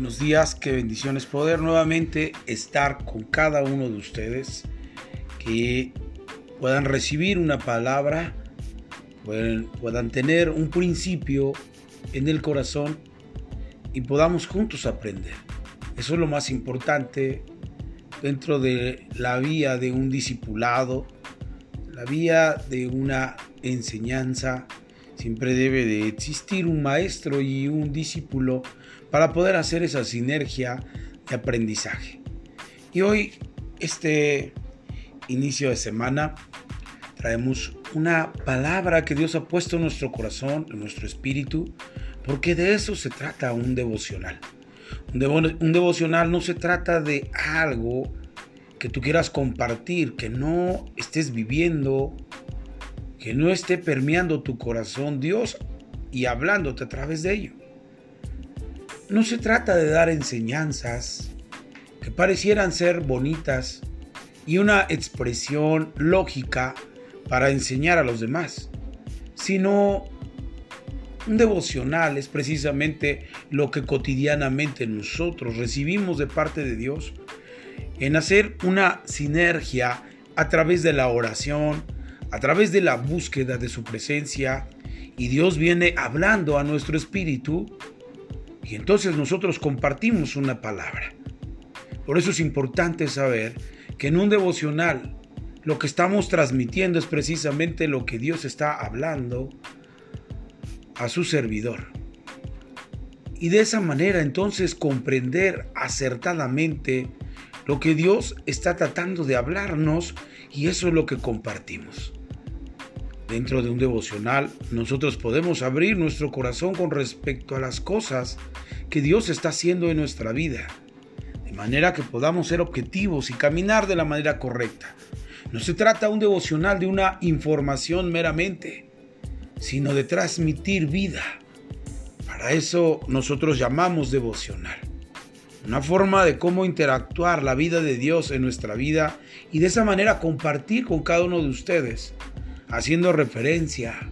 Buenos días, qué bendiciones poder nuevamente estar con cada uno de ustedes, que puedan recibir una palabra, puedan, puedan tener un principio en el corazón y podamos juntos aprender. Eso es lo más importante dentro de la vía de un discipulado, la vía de una enseñanza. Siempre debe de existir un maestro y un discípulo para poder hacer esa sinergia de aprendizaje. Y hoy, este inicio de semana, traemos una palabra que Dios ha puesto en nuestro corazón, en nuestro espíritu, porque de eso se trata un devocional. Un, devocional no se trata de algo que tú quieras compartir, que no estés viviendo, que no esté permeando tu corazón Dios y hablándote a través de ello. No se trata de dar enseñanzas que parecieran ser bonitas y una expresión lógica para enseñar a los demás, sino un devocional es precisamente lo que cotidianamente nosotros recibimos de parte de Dios en hacer una sinergia a través de la oración, a través de la búsqueda de su presencia, y Dios viene hablando a nuestro espíritu, y entonces nosotros compartimos una palabra. Por eso es importante saber que en un devocional lo que estamos transmitiendo es precisamente lo que Dios está hablando a su servidor. Y de esa manera entonces comprender acertadamente lo que Dios está tratando de hablarnos y eso es lo que compartimos. Dentro de un devocional nosotros podemos abrir nuestro corazón con respecto a las cosas que Dios está haciendo en nuestra vida, de manera que podamos ser objetivos y caminar de la manera correcta. No se trata un devocional de una información meramente, sino de transmitir vida. Para eso nosotros llamamos devocional una forma de cómo interactuar la vida de Dios en nuestra vida y de esa manera compartir con cada uno de ustedes, haciendo referencia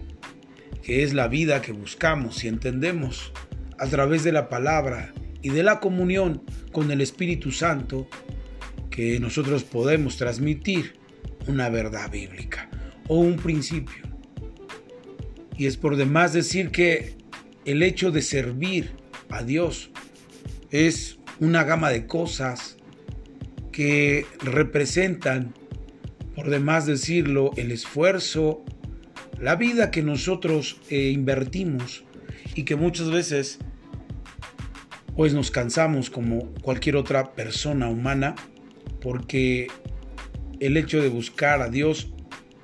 que es la vida que buscamos y entendemos a través de la palabra y de la comunión con el Espíritu Santo, que nosotros podemos transmitir una verdad bíblica o un principio. Y es por demás decir que el hecho de servir a Dios es una gama de cosas que representan, por demás decirlo, el esfuerzo, la vida que nosotros eh, invertimos y que muchas veces pues nos cansamos como cualquier otra persona humana porque el hecho de buscar a Dios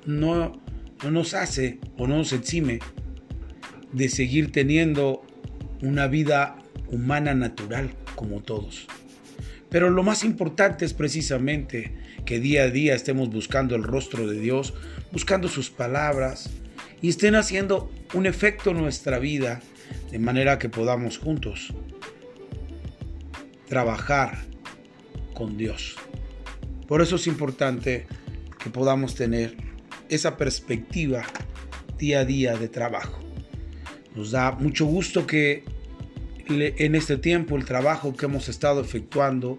no, no nos hace o no nos exime de seguir teniendo una vida humana natural como todos. Pero lo más importante es precisamente que día a día estemos buscando el rostro de Dios, buscando sus palabras y estén haciendo un efecto en nuestra vida de manera que podamos juntos trabajar con Dios. Por eso es importante que podamos tener esa perspectiva día a día de trabajo. Nos da mucho gusto que en este tiempo el trabajo que hemos estado efectuando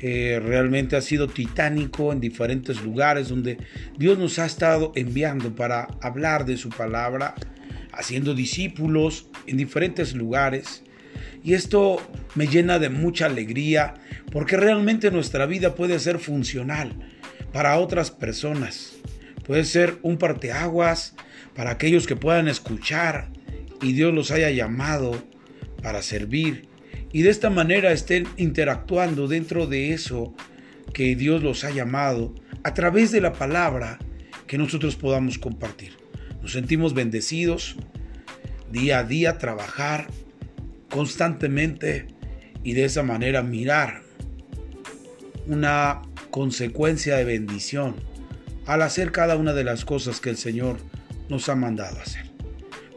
eh, realmente ha sido titánico en diferentes lugares donde Dios nos ha estado enviando para hablar de su palabra, haciendo discípulos en diferentes lugares. Y esto me llena de mucha alegría porque realmente nuestra vida puede ser funcional para otras personas. Puede ser un parteaguas para aquellos que puedan escuchar y Dios los haya llamado para servir y de esta manera estén interactuando dentro de eso que Dios los ha llamado a través de la palabra que nosotros podamos compartir. Nos sentimos bendecidos día a día, trabajar constantemente y de esa manera mirar una consecuencia de bendición al hacer cada una de las cosas que el Señor nos ha mandado hacer.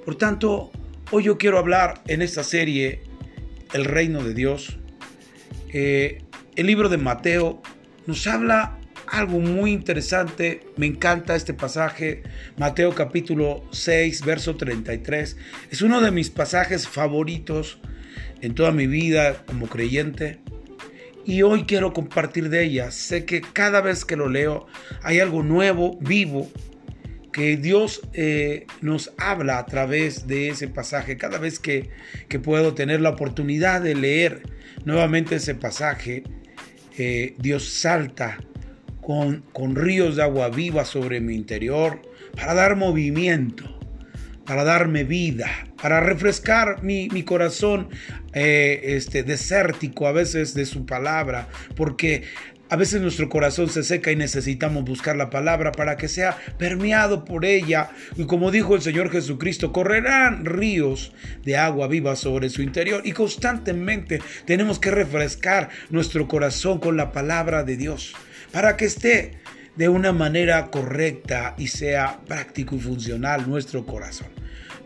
Por tanto, Hoy yo quiero hablar en esta serie El reino de Dios. Eh, el libro de Mateo nos habla algo muy interesante. Me encanta este pasaje. Mateo capítulo 6, verso 33. Es uno de mis pasajes favoritos en toda mi vida como creyente. Y hoy quiero compartir de ella. Sé que cada vez que lo leo hay algo nuevo, vivo, Dios eh, nos habla a través de ese pasaje. Cada vez que, que, puedo tener la oportunidad de leer nuevamente ese pasaje, eh, Dios salta con, con ríos de agua viva sobre mi interior para dar movimiento para darme vida, para refrescar mi, corazón eh, este, desértico a veces de su palabra, porque a veces nuestro corazón se seca y necesitamos buscar la palabra para que sea permeado por ella. Y como dijo el Señor Jesucristo, correrán ríos de agua viva sobre su interior. Y constantemente tenemos que refrescar nuestro corazón con la palabra de Dios para que esté de una manera correcta y sea práctico y funcional nuestro corazón.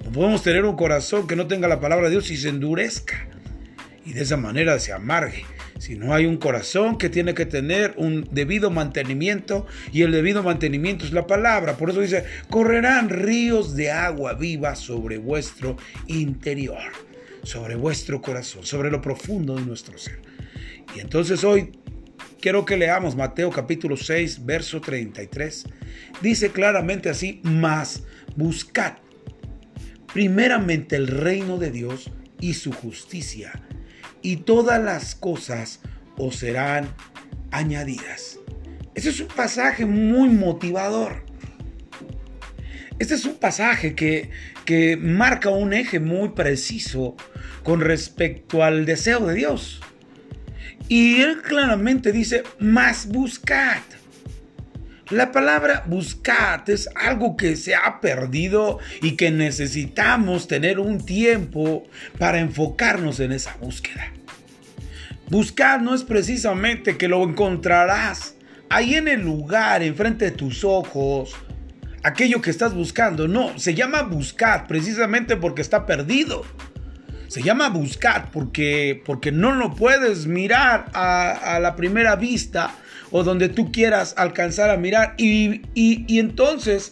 No podemos tener un corazón que no tenga la palabra de Dios y se endurezca y de esa manera se amargue. Si no hay un corazón que tiene que tener un debido mantenimiento y el debido mantenimiento es la palabra. Por eso dice, correrán ríos de agua viva sobre vuestro interior, sobre vuestro corazón, sobre lo profundo de nuestro ser. Y entonces hoy quiero que leamos Mateo capítulo 6, verso 33. Dice claramente así, más buscad primeramente el reino de Dios y su justicia, y todas las cosas os serán añadidas. Este es un pasaje muy motivador. Este es un pasaje que, que marca un eje muy preciso con respecto al deseo de Dios. Y él claramente dice, más buscad. La palabra buscar es algo que se ha perdido y que necesitamos tener un tiempo para enfocarnos en esa búsqueda. Buscar no es precisamente que lo encontrarás ahí en el lugar, enfrente de tus ojos, aquello que estás buscando. No, se llama buscar precisamente porque está perdido. Se llama buscar porque, porque no lo puedes mirar a la primera vista o donde tú quieras alcanzar a mirar y, entonces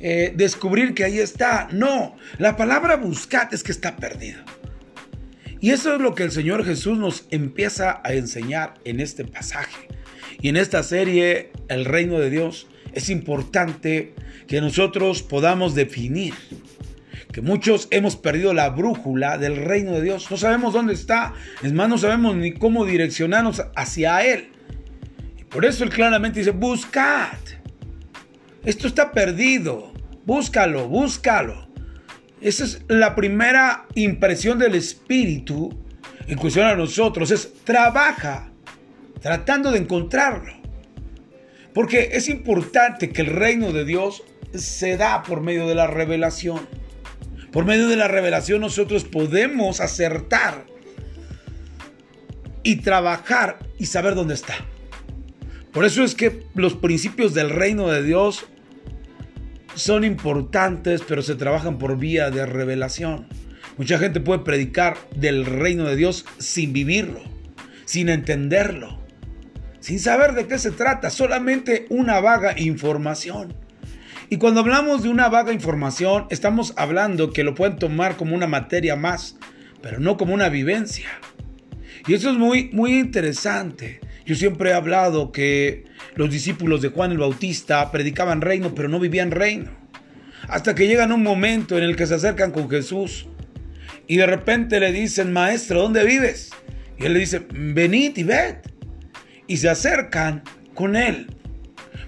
eh, descubrir que ahí está. No, la palabra buscar es que está perdido. Y eso es lo que el Señor Jesús nos empieza a enseñar en este pasaje. Y en esta serie, el reino de Dios, es importante que nosotros podamos definir que muchos hemos perdido la brújula del reino de Dios. No sabemos dónde está. Es más, no sabemos ni cómo direccionarnos hacia Él. Por eso él claramente dice, buscad. Esto está perdido. Búscalo, búscalo. Esa es la primera impresión del Espíritu en cuestión a nosotros. Es trabaja tratando de encontrarlo. Porque es importante que el reino de Dios se da por medio de la revelación. Por medio de la revelación nosotros podemos acertar y trabajar y saber dónde está. Por eso es que los principios del reino de Dios son importantes, pero se trabajan por vía de revelación. Mucha gente puede predicar del reino de Dios sin vivirlo, sin entenderlo, sin saber de qué se trata, solamente una vaga información. Y cuando hablamos de una vaga información, estamos hablando que lo pueden tomar como una materia más, pero no como una vivencia. Y eso es muy, muy interesante. Yo siempre he hablado que los discípulos de Juan el Bautista predicaban reino, pero no vivían reino. Hasta que llegan un momento en el que se acercan con Jesús y de repente le dicen, maestro, ¿dónde vives? Y él le dice, venid y ved. Y se acercan con él.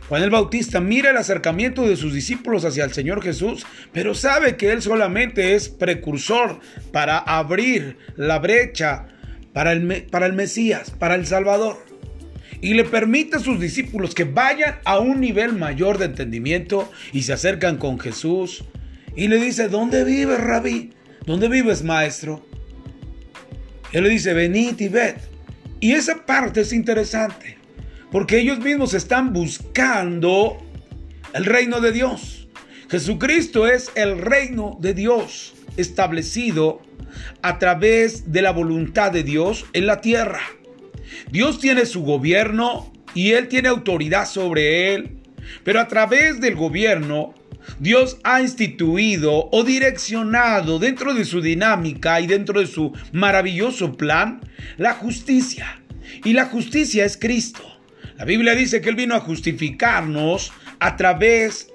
Juan el Bautista mira el acercamiento de sus discípulos hacia el Señor Jesús, pero sabe que él solamente es precursor para abrir la brecha para el, para el Mesías, para el Salvador y le permite a sus discípulos que vayan a un nivel mayor de entendimiento y se acercan con Jesús y le dice, ¿dónde vives, rabí? ¿Dónde vives, maestro? Él le dice, venid y ved. Y esa parte es interesante, porque ellos mismos están buscando el reino de Dios. Jesucristo es el reino de Dios establecido a través de la voluntad de Dios en la tierra. Dios tiene su gobierno y Él tiene autoridad sobre Él, pero a través del gobierno Dios ha instituido o direccionado dentro de su dinámica y dentro de su maravilloso plan la justicia. Y la justicia es Cristo. La Biblia dice que Él vino a justificarnos a través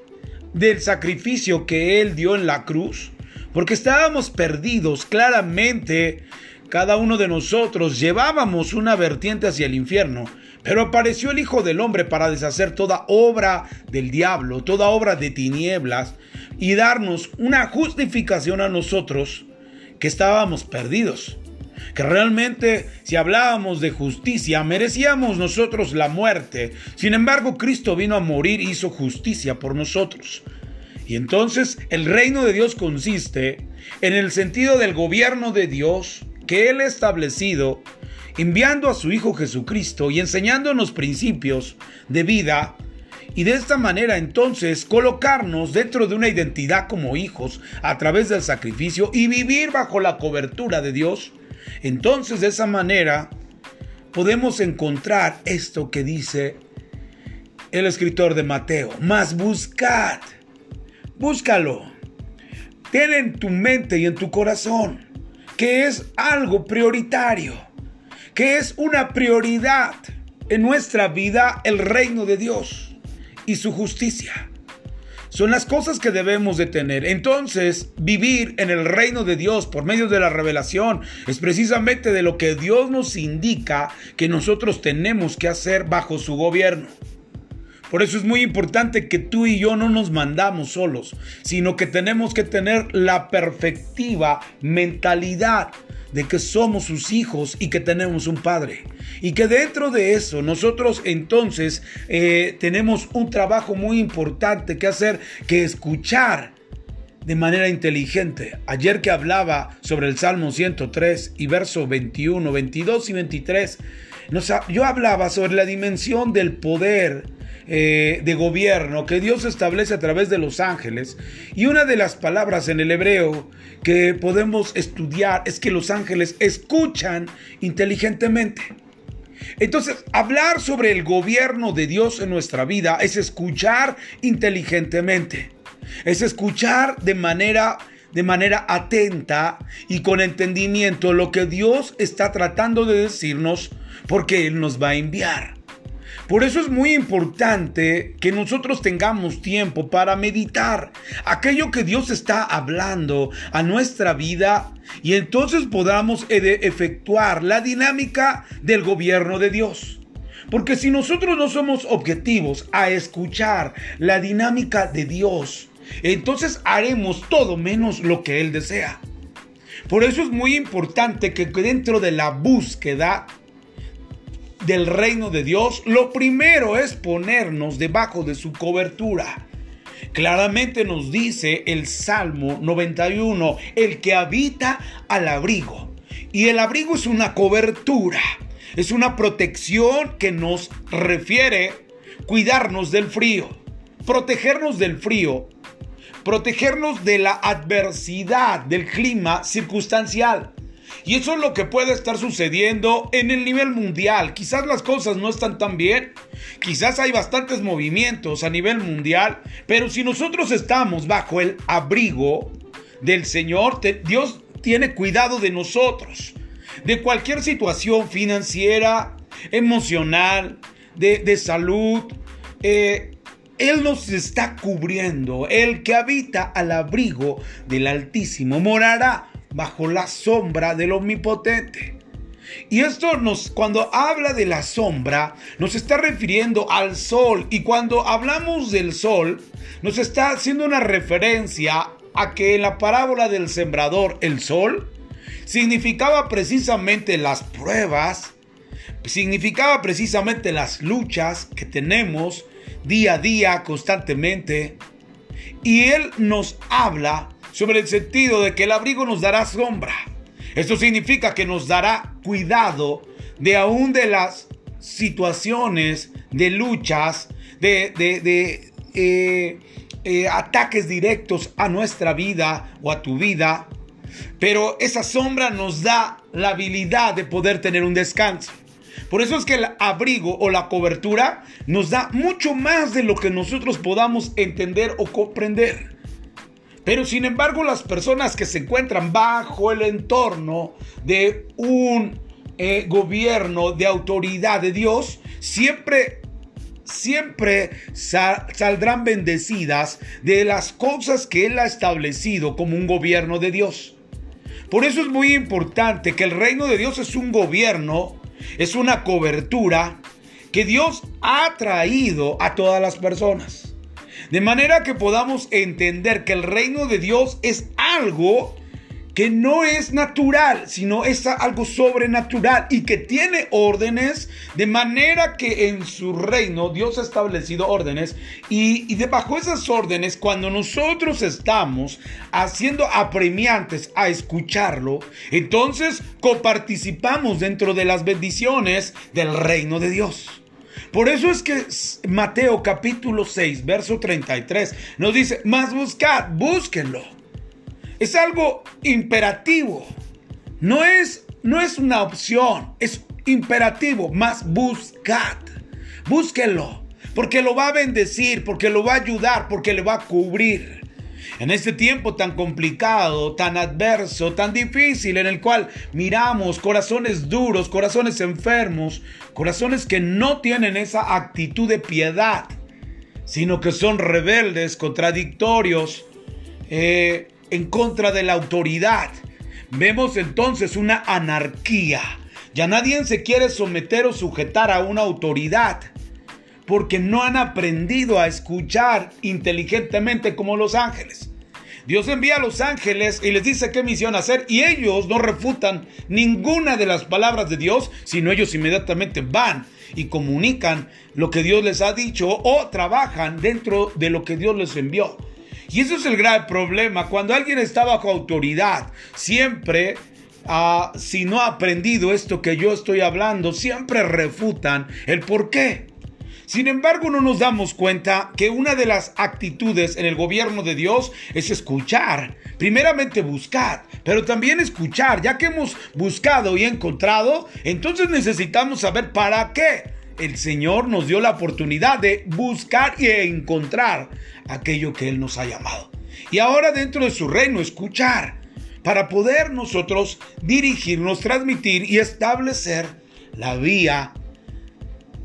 del sacrificio que Él dio en la cruz, porque estábamos perdidos claramente. Cada uno de nosotros llevábamos una vertiente hacia el infierno, pero apareció el Hijo del Hombre para deshacer toda obra del diablo, toda obra de tinieblas, y darnos una justificación a nosotros que estábamos perdidos que realmente si hablábamos de justicia merecíamos nosotros la muerte. Sin embargo, Cristo vino a morir y hizo justicia por nosotros. Y entonces el reino de Dios consiste en el sentido del gobierno de Dios que Él ha establecido, enviando a su Hijo Jesucristo y enseñándonos principios de vida y de esta manera entonces colocarnos dentro de una identidad como hijos a través del sacrificio y vivir bajo la cobertura de Dios entonces de esa manera podemos encontrar esto que dice el escritor de Mateo, más buscad, búscalo, ten en tu mente y en tu corazón que es algo prioritario, que es una prioridad en nuestra vida el reino de Dios y su justicia. Son las cosas que debemos de tener. Entonces, vivir en el reino de Dios por medio de la revelación es precisamente de lo que Dios nos indica que nosotros tenemos que hacer bajo su gobierno. Por eso es muy importante que tú y yo no nos mandamos solos, sino que tenemos que tener la perfectiva mentalidad de que somos sus hijos y que tenemos un padre. Y que dentro de eso nosotros entonces eh, tenemos un trabajo muy importante que hacer, que escuchar de manera inteligente. Ayer que hablaba sobre el Salmo 103 y verso 21, 22 y 23, yo hablaba sobre la dimensión del poder eh, de gobierno que Dios establece a través de los ángeles. Y una de las palabras en el hebreo que podemos estudiar es que los ángeles escuchan inteligentemente. Entonces, hablar sobre el gobierno de Dios en nuestra vida es escuchar inteligentemente. Es escuchar de manera de manera atenta y con entendimiento lo que Dios está tratando de decirnos porque Él nos va a enviar. Por eso es muy importante que nosotros tengamos tiempo para meditar aquello que Dios está hablando a nuestra vida y entonces podamos efectuar la dinámica del gobierno de Dios. Porque si nosotros no somos objetivos a escuchar la dinámica de Dios, entonces haremos todo menos lo que Él desea. Por eso es muy importante que dentro de la búsqueda del reino de Dios, lo primero es ponernos debajo de su cobertura. Claramente nos dice el Salmo 91, el que habita al abrigo. Y el abrigo es una cobertura, es una protección que nos refiere cuidarnos del frío, protegernos del frío, protegernos de la adversidad del clima circunstancial. Y eso es lo que puede estar sucediendo en el nivel mundial. Quizás las cosas no están tan bien, quizás hay bastantes movimientos a nivel mundial, pero si nosotros estamos bajo el abrigo del Señor, Dios tiene cuidado de nosotros, de cualquier situación financiera, emocional, de, salud. Eh, él nos está cubriendo. El que habita al abrigo del Altísimo morará bajo la sombra del Omnipotente. Y esto nos, cuando habla de la sombra, nos está refiriendo al sol. Y cuando hablamos del sol, nos está haciendo una referencia a que en la parábola del sembrador, el sol, significaba precisamente las pruebas, significaba precisamente las luchas que tenemos día a día, constantemente. Y él nos habla sobre el sentido de que el abrigo nos dará sombra. Esto significa que nos dará cuidado de aún de las situaciones, de luchas, de, eh, eh, ataques directos a nuestra vida o a tu vida. Pero esa sombra nos da la habilidad de poder tener un descanso. Por eso es que el abrigo o la cobertura nos da mucho más de lo que nosotros podamos entender o comprender. Pero sin embargo, las personas que se encuentran bajo el entorno de un eh, gobierno de autoridad de Dios, siempre, siempre saldrán bendecidas de las cosas que Él ha establecido como un gobierno de Dios. Por eso es muy importante que el reino de Dios es un gobierno es una cobertura que Dios ha traído a todas las personas. De manera que podamos entender que el reino de Dios es algo que no es natural, sino es algo sobrenatural y que tiene órdenes, de manera que en su reino Dios ha establecido órdenes y, y debajo esas órdenes, cuando nosotros estamos haciendo apremiantes a escucharlo, entonces coparticipamos dentro de las bendiciones del reino de Dios. Por eso es que Mateo capítulo 6, verso 33 nos dice, más buscad, búsquenlo es algo imperativo. No es, no es una opción, es imperativo, más buscad. Búsquenlo, porque lo va a bendecir, porque lo va a ayudar, porque le va a cubrir. En este tiempo tan complicado, tan adverso, tan difícil, en el cual miramos corazones duros, corazones enfermos, corazones que no tienen esa actitud de piedad, sino que son rebeldes, contradictorios, eh, en contra de la autoridad. Vemos entonces una anarquía. Ya nadie se quiere someter o sujetar a una autoridad porque no han aprendido a escuchar inteligentemente como los ángeles. Dios envía a los ángeles y les dice qué misión hacer y ellos no refutan ninguna de las palabras de Dios, sino ellos inmediatamente van y comunican lo que Dios les ha dicho o trabajan dentro de lo que Dios les envió. Y eso es el grave problema. Cuando alguien está bajo autoridad, siempre, ah, si no ha aprendido esto que yo estoy hablando, siempre refutan el por qué. Sin embargo, no nos damos cuenta que una de las actitudes en el gobierno de Dios es escuchar. Primeramente buscar, pero también escuchar. Ya que hemos buscado y encontrado, entonces necesitamos saber para qué el Señor nos dio la oportunidad de buscar y encontrar aquello que Él nos ha llamado. Y ahora dentro de su reino, escuchar para poder nosotros dirigirnos, transmitir y establecer la vía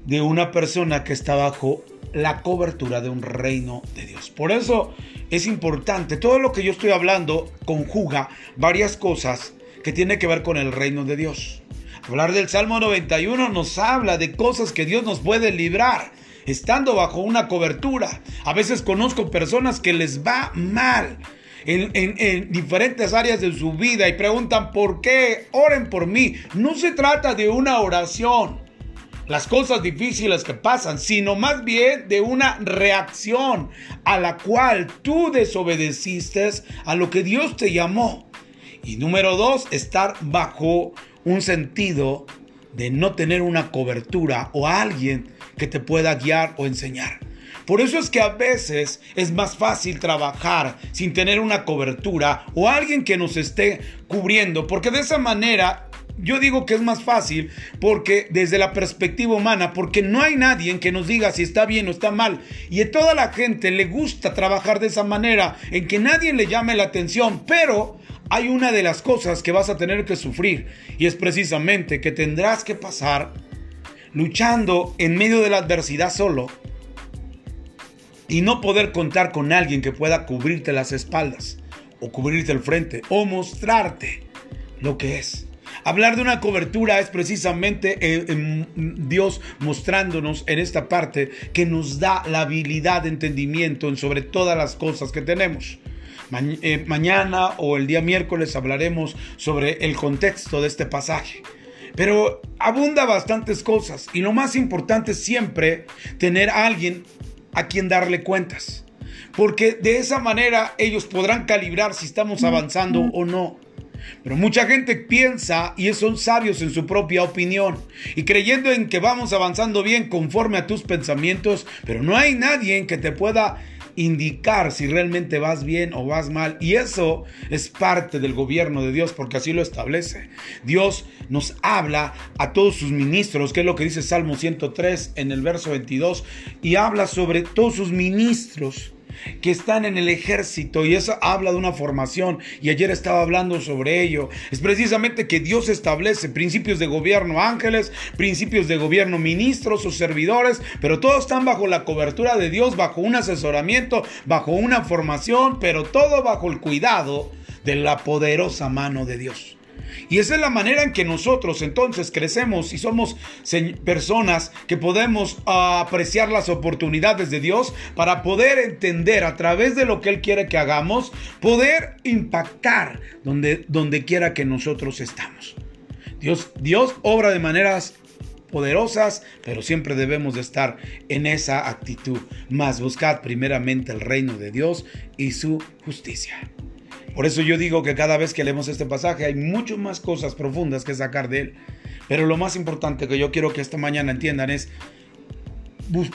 de una persona que está bajo la cobertura de un reino de Dios. Por eso es importante, todo lo que yo estoy hablando conjuga varias cosas que tienen que ver con el reino de Dios. Hablar del Salmo 91 nos habla de cosas que Dios nos puede librar estando bajo una cobertura. A veces conozco personas que les va mal. En, diferentes áreas de su vida y preguntan por qué, oren por mí. No se trata de una oración, las cosas difíciles que pasan, sino más bien de una reacción a la cual tú desobedeciste a lo que Dios te llamó. Y número dos, estar bajo un sentido de no tener una cobertura o alguien que te pueda guiar o enseñar. Por eso es que a veces es más fácil trabajar sin tener una cobertura o alguien que nos esté cubriendo, porque de esa manera yo digo que es más fácil porque desde la perspectiva humana, porque no hay nadie que nos diga si está bien o está mal. Y a toda la gente le gusta trabajar de esa manera, en que nadie le llame la atención, pero hay una de las cosas que vas a tener que sufrir y es precisamente que tendrás que pasar luchando en medio de la adversidad solo y no poder contar con alguien que pueda cubrirte las espaldas o cubrirte el frente o mostrarte lo que es. Hablar de una cobertura es precisamente eh, Dios mostrándonos en esta parte que nos da la habilidad de entendimiento en sobre todas las cosas que tenemos. Eh, mañana o el día miércoles hablaremos sobre el contexto de este pasaje. Pero abunda bastantes cosas y lo más importante es siempre tener a alguien a quien darle cuentas. Porque de esa manera ellos podrán calibrar si estamos avanzando o no. Pero mucha gente piensa y son sabios en su propia opinión y creyendo en que vamos avanzando bien conforme a tus pensamientos, pero no hay nadie que te pueda indicar si realmente vas bien o vas mal. Y eso es parte del gobierno de Dios porque así lo establece. Dios nos habla a todos sus ministros, que es lo que dice Salmo 103 en el verso 22, y habla sobre todos sus ministros que están en el ejército y eso habla de una formación y ayer estaba hablando sobre ello. Es precisamente que Dios establece principios de gobierno ángeles, principios de gobierno ministros o servidores, pero todos están bajo la cobertura de Dios, bajo un asesoramiento, bajo una formación, pero todo bajo el cuidado de la poderosa mano de Dios. Y esa es la manera en que nosotros entonces crecemos y somos personas que podemos apreciar las oportunidades de Dios para poder entender a través de lo que Él quiere que hagamos, poder impactar donde, donde quiera que nosotros estamos. Dios, Dios obra de maneras poderosas, pero siempre debemos de estar en esa actitud. Más buscad primeramente el reino de Dios y su justicia. Por eso yo digo que cada vez que leemos este pasaje hay mucho más cosas profundas que sacar de él. Pero lo más importante que yo quiero que esta mañana entiendan es,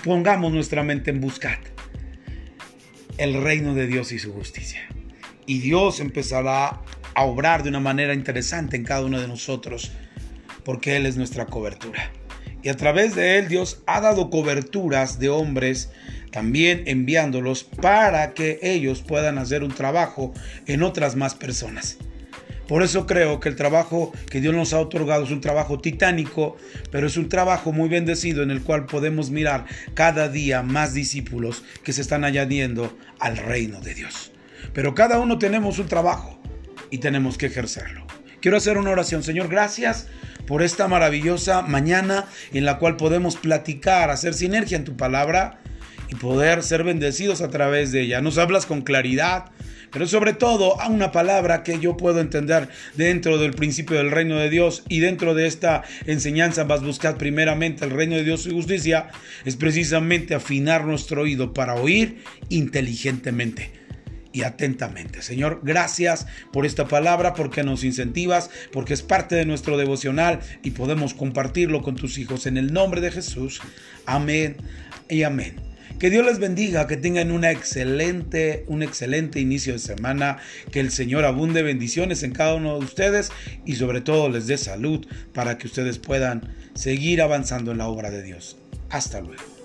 pongamos nuestra mente en buscar el reino de Dios y su justicia. Y Dios empezará a obrar de una manera interesante en cada uno de nosotros, porque Él es nuestra cobertura. Y a través de Él Dios ha dado coberturas de hombres también enviándolos para que ellos puedan hacer un trabajo en otras más personas. Por eso creo que el trabajo que Dios nos ha otorgado es un trabajo titánico, pero es un trabajo muy bendecido en el cual podemos mirar cada día más discípulos que se están añadiendo al reino de Dios. Pero cada uno tenemos un trabajo y tenemos que ejercerlo. Quiero hacer una oración. Señor, gracias por esta maravillosa mañana en la cual podemos platicar, hacer sinergia en tu palabra y poder ser bendecidos a través de ella. Nos hablas con claridad, pero sobre todo a una palabra que yo puedo entender dentro del principio del reino de Dios y dentro de esta enseñanza vas a buscar primeramente el reino de Dios y justicia, es precisamente afinar nuestro oído para oír inteligentemente y atentamente. Señor, gracias por esta palabra, porque nos incentivas, porque es parte de nuestro devocional y podemos compartirlo con tus hijos. En el nombre de Jesús. Amén y amén. Que Dios les bendiga, que tengan una excelente, un excelente inicio de semana, que el Señor abunde bendiciones en cada uno de ustedes y sobre todo les dé salud para que ustedes puedan seguir avanzando en la obra de Dios. Hasta luego.